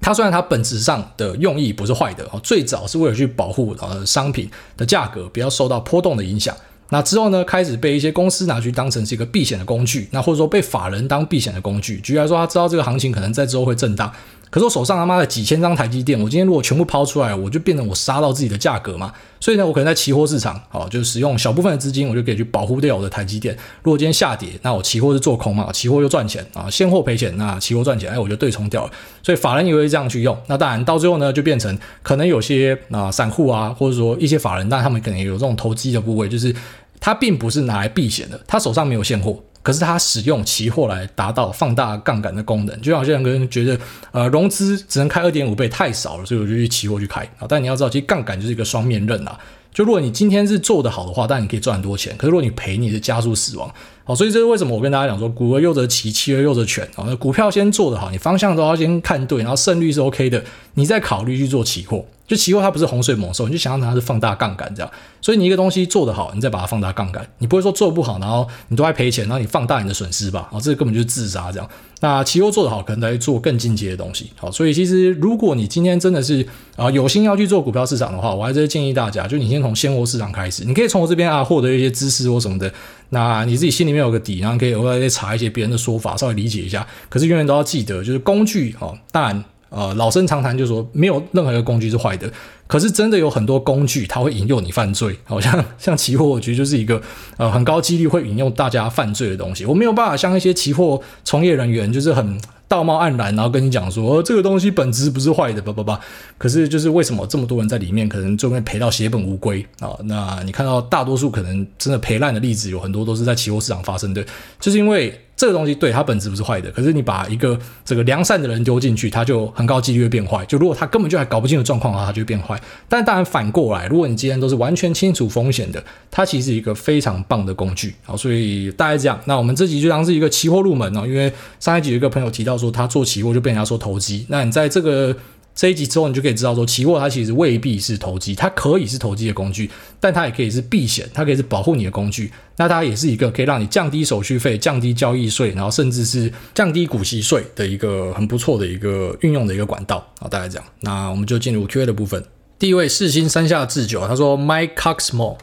它虽然它本质上的用意不是坏的哦，最早是为了去保护呃商品的价格不要受到波动的影响。那之后呢，开始被一些公司拿去当成是一个避险的工具，那或者说被法人当避险的工具。举例来说，他知道这个行情可能在之后会震荡。可是我手上他妈的几千张台积电，我今天如果全部抛出来，我就变成我杀到自己的价格嘛。所以呢，我可能在期货市场，哦，就使用小部分的资金，我就可以去保护掉我的台积电。如果今天下跌，那我期货是做空嘛，期货就赚钱啊，现货赔钱，那期货赚钱，哎，我就对冲掉了。所以法人也会这样去用。那当然到最后呢，就变成可能有些啊散户啊，或者说一些法人，但他们可能也有这种投机的部位，就是他并不是拿来避险的，他手上没有现货。可是他使用期货来达到放大杠杆的功能，就好像有个人觉得，呃，融资只能开二点五倍太少了，所以我就去期货去开啊。但你要知道，其实杠杆就是一个双面刃啊。就如果你今天是做得好的话，当然你可以赚很多钱。可是如果你赔，你是加速死亡。好，所以这是为什么我跟大家讲说，股而优则期，期而优则权啊。那股票先做得好，你方向都要先看对，然后胜率是 OK 的，你再考虑去做期货。就期货它不是洪水猛兽，你就想象它是放大杠杆这样。所以你一个东西做得好，你再把它放大杠杆，你不会说做不好，然后你都在赔钱，然后你放大你的损失吧？啊，这个根本就是自杀这样。那期货做得好，可能在做更进阶的东西。好，所以其实如果你今天真的是啊有心要去做股票市场的话，我还是建议大家，就你先从现货市场开始，你可以从我这边啊获得一些知识或什么的。那你自己心里面有个底，然后可以额外再查一些别人的说法，稍微理解一下。可是永远都要记得，就是工具哦，当然。呃，老生常谈就是说，没有任何一个工具是坏的。可是真的有很多工具，它会引诱你犯罪。好像像期货，我觉得就是一个呃很高几率会引诱大家犯罪的东西。我没有办法像一些期货从业人员，就是很道貌岸然，然后跟你讲说，呃，这个东西本质不是坏的，叭叭叭。可是就是为什么这么多人在里面，可能最后面赔到血本无归啊？那你看到大多数可能真的赔烂的例子，有很多都是在期货市场发生的，就是因为。这个东西对它本质不是坏的，可是你把一个这个良善的人丢进去，它就很高几率会变坏。就如果他根本就还搞不清楚状况的话，它就会变坏。但当然反过来，如果你今天都是完全清楚风险的，它其实是一个非常棒的工具。好，所以大概这样。那我们这集就当是一个期货入门哦，因为上一集有一个朋友提到说他做期货就被人家说投机。那你在这个。这一集之后，你就可以知道说，期货它其实未必是投机，它可以是投机的工具，但它也可以是避险，它可以是保护你的工具。那它也是一个可以让你降低手续费、降低交易税，然后甚至是降低股息税的一个很不错的一个运用的一个管道。好，大概这样。那我们就进入 Q&A 的部分。第一位世新山下智久，他说 Mike Coxmore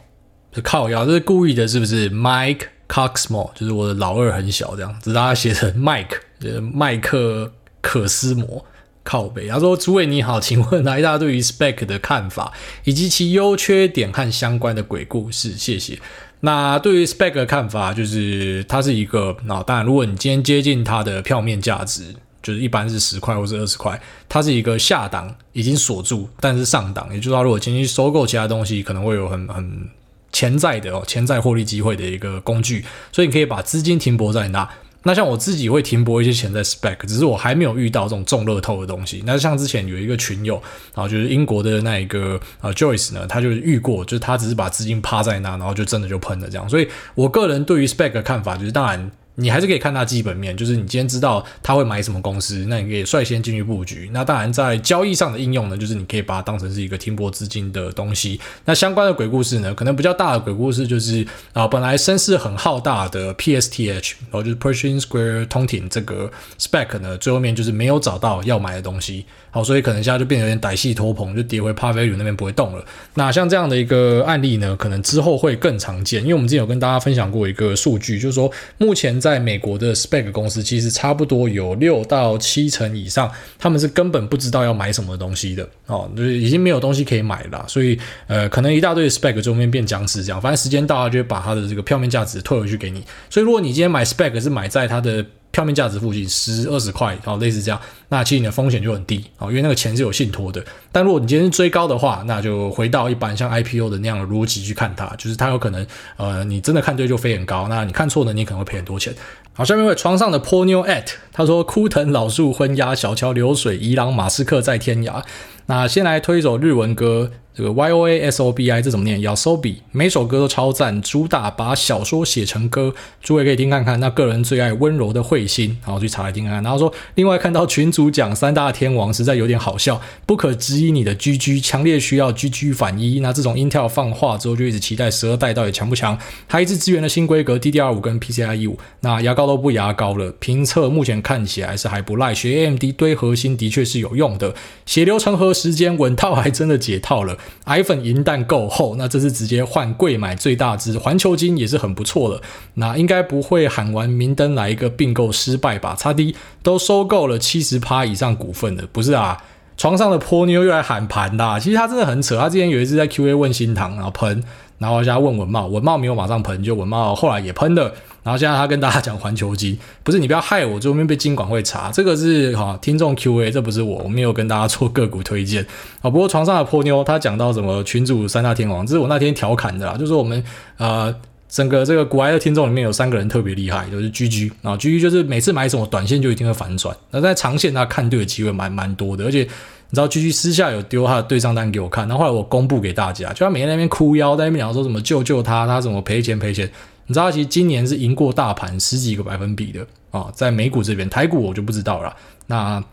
是靠腰，这是故意的，是不是？Mike Coxmore 就是我的老二很小这样，只是他写成 Mike，就是麦克可斯摩。靠北，他说：“诸位你好，请问来大家对于 Spec 的看法，以及其优缺点和相关的鬼故事，谢谢。那对于 Spec 的看法，就是它是一个，那当然，如果你今天接近它的票面价值，就是一般是十块或是二十块，它是一个下档已经锁住，但是上档，也就是说，如果今天收购其他东西，可能会有很很潜在的哦潜在获利机会的一个工具，所以你可以把资金停泊在那。”那像我自己会停泊一些钱在 spec，只是我还没有遇到这种重乐透的东西。那像之前有一个群友，然后就是英国的那一个呃 Joyce 呢，他就是遇过，就是他只是把资金趴在那，然后就真的就喷了这样。所以我个人对于 spec 的看法就是，当然。你还是可以看它基本面，就是你今天知道他会买什么公司，那你可以率先进去布局。那当然，在交易上的应用呢，就是你可以把它当成是一个停泊资金的东西。那相关的鬼故事呢，可能比较大的鬼故事就是啊，本来声势很浩大的 PSTH，然后就是 Pershing Square Tontine 这个 Spec 呢，最后面就是没有找到要买的东西。好，所以可能现在就变得有点歹戏拖棚，就跌回 Par Value 那边不会动了。那像这样的一个案例呢，可能之后会更常见，因为我们之前有跟大家分享过一个数据，就是说目前在美国的 Spec 公司，其实差不多有六到七成以上，他们是根本不知道要买什么东西的哦，就是已经没有东西可以买了。所以呃，可能一大堆 Spec 中间变僵尸这样，反正时间到了就会把它的这个票面价值退回去给你。所以如果你今天买 Spec 是买在它的票面价值附近十二十块，好，类似这样，那其实你的风险就很低啊，因为那个钱是有信托的。但如果你今天是追高的话，那就回到一般像 IPO 的那样的逻辑去看它，就是它有可能呃，你真的看对就飞很高，那你看错呢，你可能会赔很多钱。好，下面一位床上的 Po New at 他说：枯藤老树昏鸦，小桥流水，伊朗马斯克在天涯。那先来推一首日文歌。这个 Y O A S O B I 这怎么念？YOASOBI，每首歌都超赞，主打把小说写成歌，诸位可以听看看。那个人最爱温柔的彗星，然后去查来听看看。然后说，另外看到群主讲三大天王，实在有点好笑。不可质疑你的 GG，强烈需要 GG 反一。那这种 Intel 放话之后，就一直期待十二代到底强不强？还一直支援的新规格 DDR 五跟 PCIe 五。那牙膏都不牙膏了，评测目前看起来是还不赖。学 AMD 堆核心的确是有用的，血流成河时间稳套还真的解套了。iPhone 银弹够厚，那这次直接换贵买最大支，环球金也是很不错的。那应该不会喊完明灯来一个并购失败吧？XD 都收购了七十趴以上股份的，不是啊？床上的波妞又来喊盘啦。其实他真的很扯，他之前有一次在 QA 问新唐，然后喷，然后现在问文茂，文茂没有马上喷，就文茂后来也喷了。然后现在他跟大家讲环球金，不是你不要害我，最后面被金管会查，这个是哈听众 Q&A，这不是我，我没有跟大家做个股推荐啊。不过床上的破妞他讲到什么群主三大天王，这是我那天调侃的啦，就是我们呃整个这个股癌的听众里面有三个人特别厉害，就是 GG 啊，GG 就是每次买什么短线就一定会反转，那在长线他看对的机会蛮蛮多的，而且你知道 GG 私下有丢他的对账单给我看，然后后来我公布给大家，就他每天在那边哭腰，在那边讲说什么救救他，他怎么赔钱赔钱。你知道，其实今年是赢过大盘十几个百分比的啊、在美股这边，台股我就不知道了。那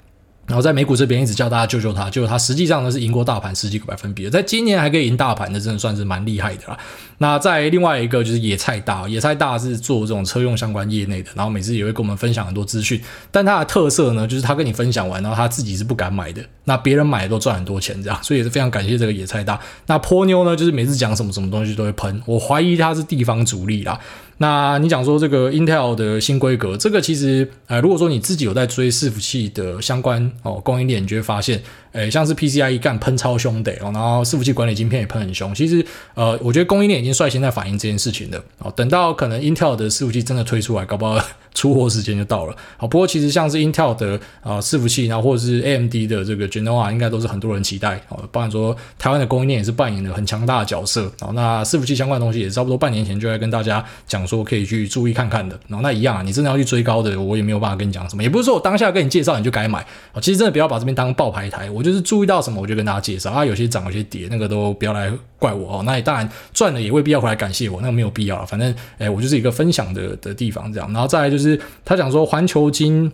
然后在美股这边一直叫大家救救他，救他实际上呢是赢过大盘十几个百分比的，在今年还可以赢大盘的，真的算是蛮厉害的啦。那在另外一个就是野菜大，野菜大是做这种车用相关业内的，然后每次也会跟我们分享很多资讯。但他的特色呢，就是他跟你分享完，然后他自己是不敢买的，那别人买都赚很多钱，这样，所以也是非常感谢这个野菜大。那波妞呢，就是每次讲什么什么东西都会喷，我怀疑他是地方主力啦。那你讲说这个 Intel 的新规格，这个其实，呃，如果说你自己有在追伺服器的相关哦供应链，你就会发现。诶，像是 PCIe 干喷超凶的哦，然后伺服器管理晶片也喷很凶。其实，呃，我觉得供应链已经率先在反映这件事情的哦。等到可能 Intel 的伺服器真的推出来，搞不好 出货时间就到了。好，不过其实像是 Intel 的啊伺服器，然后或者是 AMD 的这个 Genoa，应该都是很多人期待哦。包含说台湾的供应链也是扮演了很强大的角色。哦，那伺服器相关的东西也差不多半年前就在跟大家讲说可以去注意看看的。然后那一样啊，你真的要去追高的，我也没有办法跟你讲什么。也不是说我当下跟你介绍你就该买啊。其实真的不要把这边当爆牌台。我就是注意到什么，我就跟大家介绍啊，有些涨，有些跌，那个都不要来怪我哦。那你当然赚了，也未必要回来感谢我，那个没有必要了。反正，哎，我就是一个分享的的地方，这样。然后再来就是他讲说环球金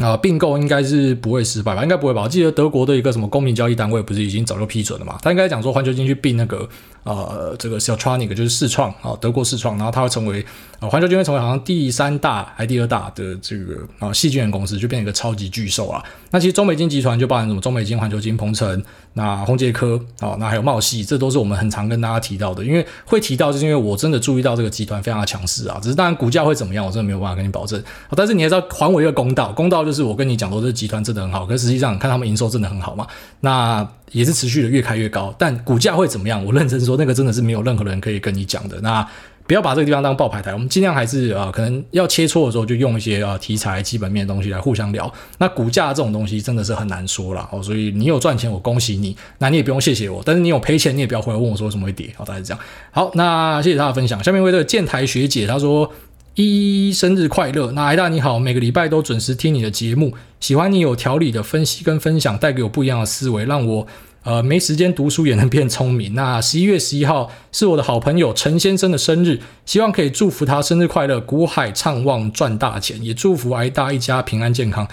啊并购应该是不会失败吧？应该不会吧？我记得德国的一个什么公平交易单位不是已经早就批准了嘛？他应该讲说环球金去并那个。呃，这个 s e l t r o n i c 就是世创啊，德国世创，然后它会成为啊环球金会成为好像第三大还第二大的这个啊矽晶圆公司，就变成一个超级巨兽啊。那其实中美金集团就包含什么中美金、环球金、鹏程、那宏杰科啊，那还有茂系，这都是我们很常跟大家提到的。因为会提到，就是因为我真的注意到这个集团非常的强势啊。只是当然股价会怎么样，我真的没有办法跟你保证。但是你还是要还我一个公道，公道就是我跟你讲说这集团真的很好，可实际上看他们营收真的很好嘛。那也是持续的越开越高，但股价会怎么样？我认真说，那个真的是没有任何人可以跟你讲的。那不要把这个地方当报牌台，我们尽量还是啊、可能要切磋的时候就用一些啊、题材、基本面的东西来互相聊。那股价这种东西真的是很难说了哦，所以你有赚钱，我恭喜你，那你也不用谢谢我。但是你有赔钱，你也不要回来问我说为什么会跌。好，大概是这样。好，那谢谢大家分享。下面一位这个建台学姐她说。一一生日快乐！那艾大你好，每个礼拜都准时听你的节目，喜欢你有条理的分析跟分享，带给我不一样的思维，让我呃没时间读书也能变聪明。那十一月十一号是我的好朋友陈先生的生日，希望可以祝福他生日快乐，股海畅旺赚大钱，也祝福癌大一家平安健康。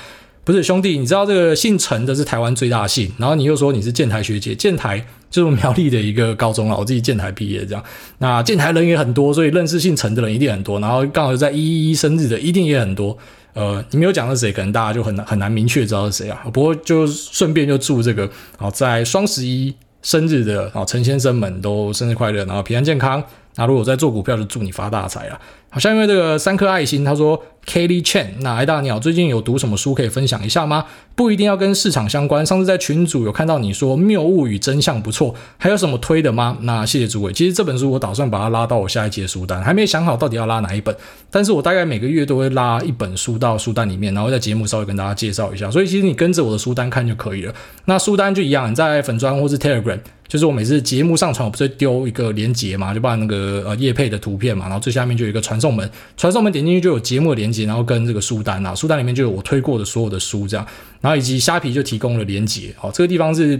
不是兄弟，你知道这个姓陈的是台湾最大姓，然后你又说你是建台学姐，建台就是苗栗的一个高中啊，我自己建台毕业这样，那建台人也很多，所以认识姓陈的人一定很多，然后刚好在一一一生日的一定也很多。呃，你没有讲是谁，可能大家就很难很难明确知道是谁啊。不过就顺便就祝这个啊，在双十一生日的啊陈先生们都生日快乐，然后平安健康。那如果在做股票，就祝你发大财了。好，像因为这个三颗爱心，他说 Kelly Chen，那艾大鸟最近有读什么书可以分享一下吗？不一定要跟市场相关。上次在群组有看到你说《谬误与真相》不错，还有什么推的吗？那谢谢诸位。其实这本书我打算把它拉到我下一节书单，还没想好到底要拉哪一本。但是我大概每个月都会拉一本书到书单里面，然后在节目稍微跟大家介绍一下。所以其实你跟着我的书单看就可以了。那书单就一样，你在粉砖或是 Telegram。就是我每次节目上传，我不是丢一个连接嘛，就把那个呃业配的图片嘛，然后最下面就有一个传传送门，传送门点进去就有节目的连接，然后跟这个书单啊，书单里面就有我推过的所有的书这样，然后以及虾皮就提供了连接，好，这个地方是。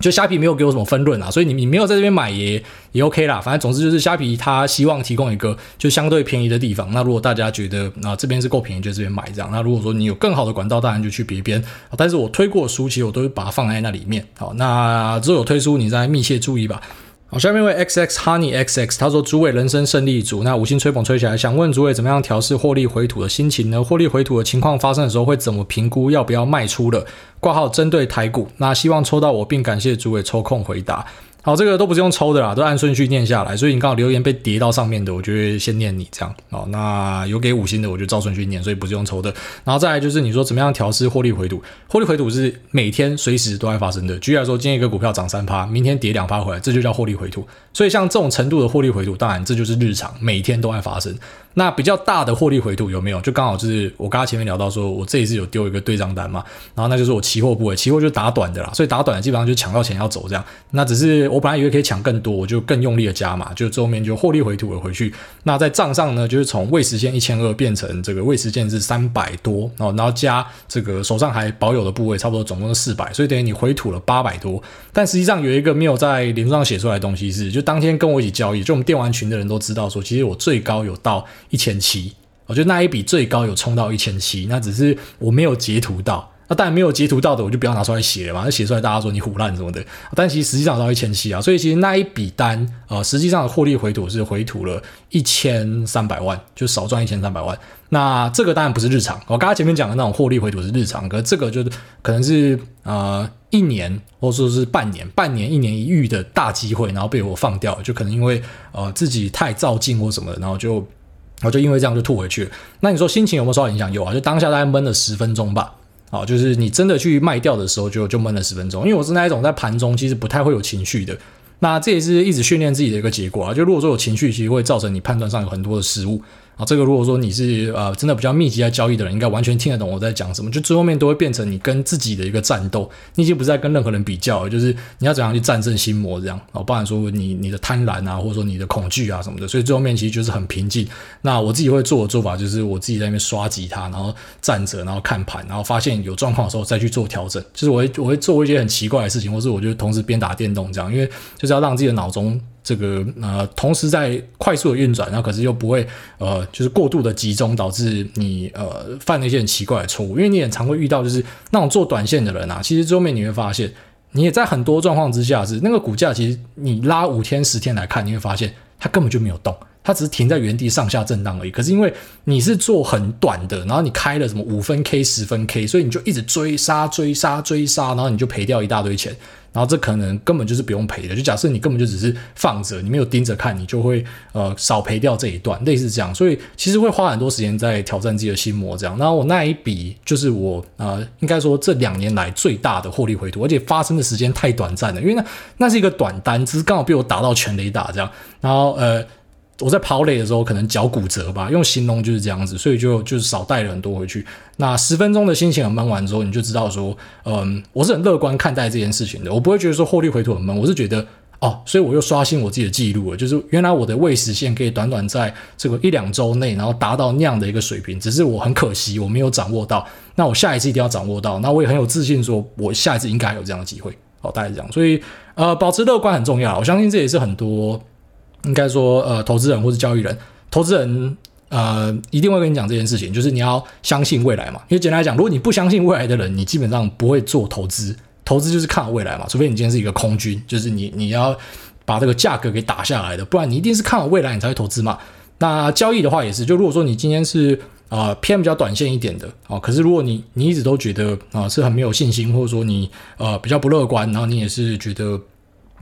就虾皮没有给我什么分润啊，所以你你没有在这边买也也 OK 啦。反正总之就是虾皮他希望提供一个就相对便宜的地方。那如果大家觉得啊这边是够便宜，就这边买这样。那如果说你有更好的管道，当然就去别边。但是我推过的书，其实我都会把它放在那里面。好，那之后有推书，你再密切注意吧。好，下面为 XX Honey XX，他说：“诸位人生胜利组，那五星吹捧吹起来，想问诸位怎么样调试获利回吐的心情呢？获利回吐的情况发生的时候会怎么评估要不要卖出了？挂号针对台股，那希望抽到我，并感谢诸位抽空回答。”好，这个都不是用抽的啦，都按顺序念下来。所以你刚好留言被叠到上面的，我就先念你这样。好，那有给五星的，我就照顺序念，所以不是用抽的。然后再来就是你说怎么样调试获利回吐？获利回吐是每天随时都在发生的。举例来说，今天一个股票涨三趴，明天跌两趴回来，这就叫获利回吐。所以像这种程度的获利回吐，当然这就是日常，每天都在发生。那比较大的获利回吐有没有？就刚好就是我刚刚前面聊到说，我这一次有丢一个对账单嘛，然后那就是我期货部位，期货就打短的啦，所以打短的基本上就抢到钱要走这样。那只是我本来以为可以抢更多，我就更用力的加嘛，就最后面就获利回吐了回去。那在账上呢，就是从未实现一千二变成这个未实现是三百多哦，然后加这个手上还保有的部位，差不多总共是四百，所以等于你回吐了八百多。但实际上有一个没有在脸书上写出来的东西是，就当天跟我一起交易，就我们电玩群的人都知道说，其实我最高有到。一千七，我觉得那一笔最高有冲到一千七，那只是我没有截图到，那当然没有截图到的，我就不要拿出来写了嘛，那写出来大家说你唬烂什么的。但其实实际上到一千七啊，所以其实那一笔单，呃，实际上的获利回吐是回吐了一千三百万，就少赚一千三百万。那这个当然不是日常，我刚刚前面讲的那种获利回吐是日常，可是这个就是可能是呃一年或者说是半年、半年、一年一遇的大机会，然后被我放掉了，就可能因为呃自己太照进或什么的，然后就。然后就因为这样就吐回去了。那你说心情有没有受到影响？有啊，就当下大概闷了十分钟吧。啊，就是你真的去卖掉的时候，就就闷了十分钟。因为我是那一种在盘中其实不太会有情绪的。那这也是一直训练自己的一个结果啊。就如果说有情绪，其实会造成你判断上有很多的失误。啊，这个如果说你是呃真的比较密集在交易的人，应该完全听得懂我在讲什么。就最后面都会变成你跟自己的一个战斗，你已经不再跟任何人比较了，就是你要怎样去战胜心魔这样。哦，包含说你你的贪婪啊，或者说你的恐惧啊什么的。所以最后面其实就是很平静。那我自己会做的做法就是我自己在那边刷吉他，然后站着，然后看盘，然后发现有状况的时候再去做调整。就是我会我会做一些很奇怪的事情，或是我就同时边打电动这样，因为就是要让自己的脑中。这个呃，同时在快速的运转，然后可是又不会呃，就是过度的集中，导致你呃犯了一些很奇怪的错误。因为你也常会遇到，就是那种做短线的人啊，其实最后面你会发现，你也在很多状况之下是那个股价，其实你拉五天十天来看，你会发现它根本就没有动，它只是停在原地上下震荡而已。可是因为你是做很短的，然后你开了什么五分 K、十分 K，所以你就一直追杀、追杀、追杀，然后你就赔掉一大堆钱。然后这可能根本就是不用赔的，就假设你根本就只是放着，你没有盯着看，你就会呃少赔掉这一段，类似这样。所以其实会花很多时间在挑战自己的心魔这样。然后我那一笔就是我呃应该说这两年来最大的获利回吐，而且发生的时间太短暂了，因为那那是一个短单，只是刚好被我打到全雷打这样。然后呃。我在跑垒的时候可能脚骨折吧，用形容就是这样子，所以就就少带了很多回去。那十分钟的心情很闷完之后，你就知道说，嗯，我是很乐观看待这件事情的。我不会觉得说获利回吐很闷，我是觉得哦，所以我又刷新我自己的记录了，就是原来我的未实现可以短短在这个一两周内，然后达到那样的一个水平，只是我很可惜我没有掌握到。那我下一次一定要掌握到，那我也很有自信说，我下一次应该还有这样的机会。好，大概是这样。所以呃，保持乐观很重要，我相信这也是很多。应该说，呃，投资人或是交易人，投资人，呃，一定会跟你讲这件事情，就是你要相信未来嘛。因为简单来讲，如果你不相信未来的人，你基本上不会做投资。投资就是看好未来嘛，除非你今天是一个空军，就是你你要把这个价格给打下来的，不然你一定是看好未来你才会投资嘛。那交易的话也是，就如果说你今天是啊、呃、偏比较短线一点的啊、哦，可是如果你你一直都觉得啊、是很没有信心，或者说你呃比较不乐观，然后你也是觉得。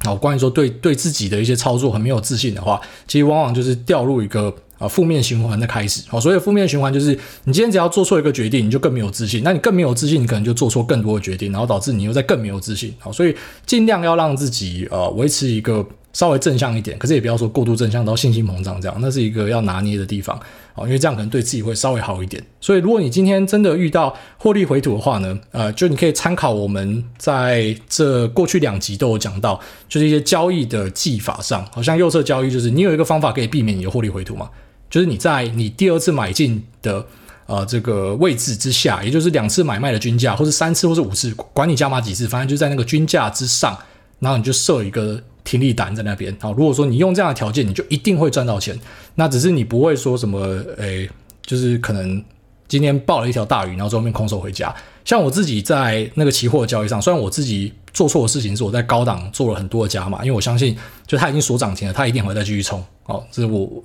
好，关于说对对自己的一些操作很没有自信的话，其实往往就是掉入一个啊负面循环的开始。好，所以负面循环就是你今天只要做错一个决定，你就更没有自信。那你更没有自信，你可能就做错更多的决定，然后导致你又在更没有自信。好，所以尽量要让自己呃维持一个。稍微正向一点，可是也不要说过度正向到信心膨胀这样，那是一个要拿捏的地方哦，因为这样可能对自己会稍微好一点。所以，如果你今天真的遇到获利回吐的话呢，呃，就你可以参考我们在这过去两集都有讲到，就是一些交易的技法上，好像右侧交易就是你有一个方法可以避免你的获利回吐嘛，就是你在你第二次买进的呃这个位置之下，也就是两次买卖的均价，或是三次或是五次，管你加码几次，反正就在那个均价之上，然后你就设一个。听力单在那边，好，如果说你用这样的条件，你就一定会赚到钱。那只是你不会说什么，诶、就是可能今天爆了一条大鱼，然后最后面空手回家。像我自己在那个期货交易上，虽然我自己做错的事情是我在高档做了很多的加码，因为我相信就它已经锁涨停了，它一定会再继续冲。好，这是我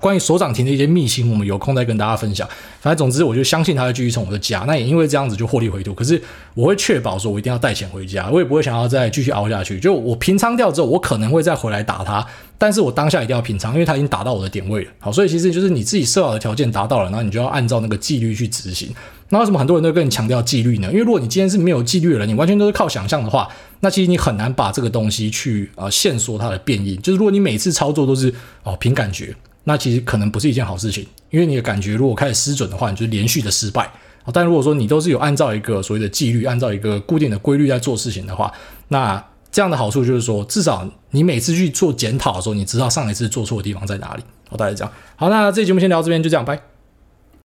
关于锁涨停的一些秘辛，我们有空再跟大家分享。反正总之，我就相信它会继续冲，我就加。那也因为这样子就获利回吐。可是我会确保说，我一定要带钱回家，我也不会想要再继续熬下去。就我平仓掉之后，我可能会再回来打它，但是我当下一定要平仓，因为它已经打到我的点位了。好，所以其实就是你自己设好的条件达到了，然后你就要按照那个纪律去执行。那为什么很多人都跟你强调纪律呢？因为如果你今天是没有纪律的人，你完全都是靠想象的话，那其实你很难把这个东西去啊、呃、限缩它的变异。就是如果你每次操作都是哦凭感觉，那其实可能不是一件好事情。因为你的感觉如果开始失准的话，你就连续的失败。但如果说你都是有按照一个所谓的纪律，按照一个固定的规律在做事情的话，那这样的好处就是说，至少你每次去做检讨的时候，你知道上一次做错的地方在哪里。好，大家讲。好，那这期节目先聊到这边，就这样，拜。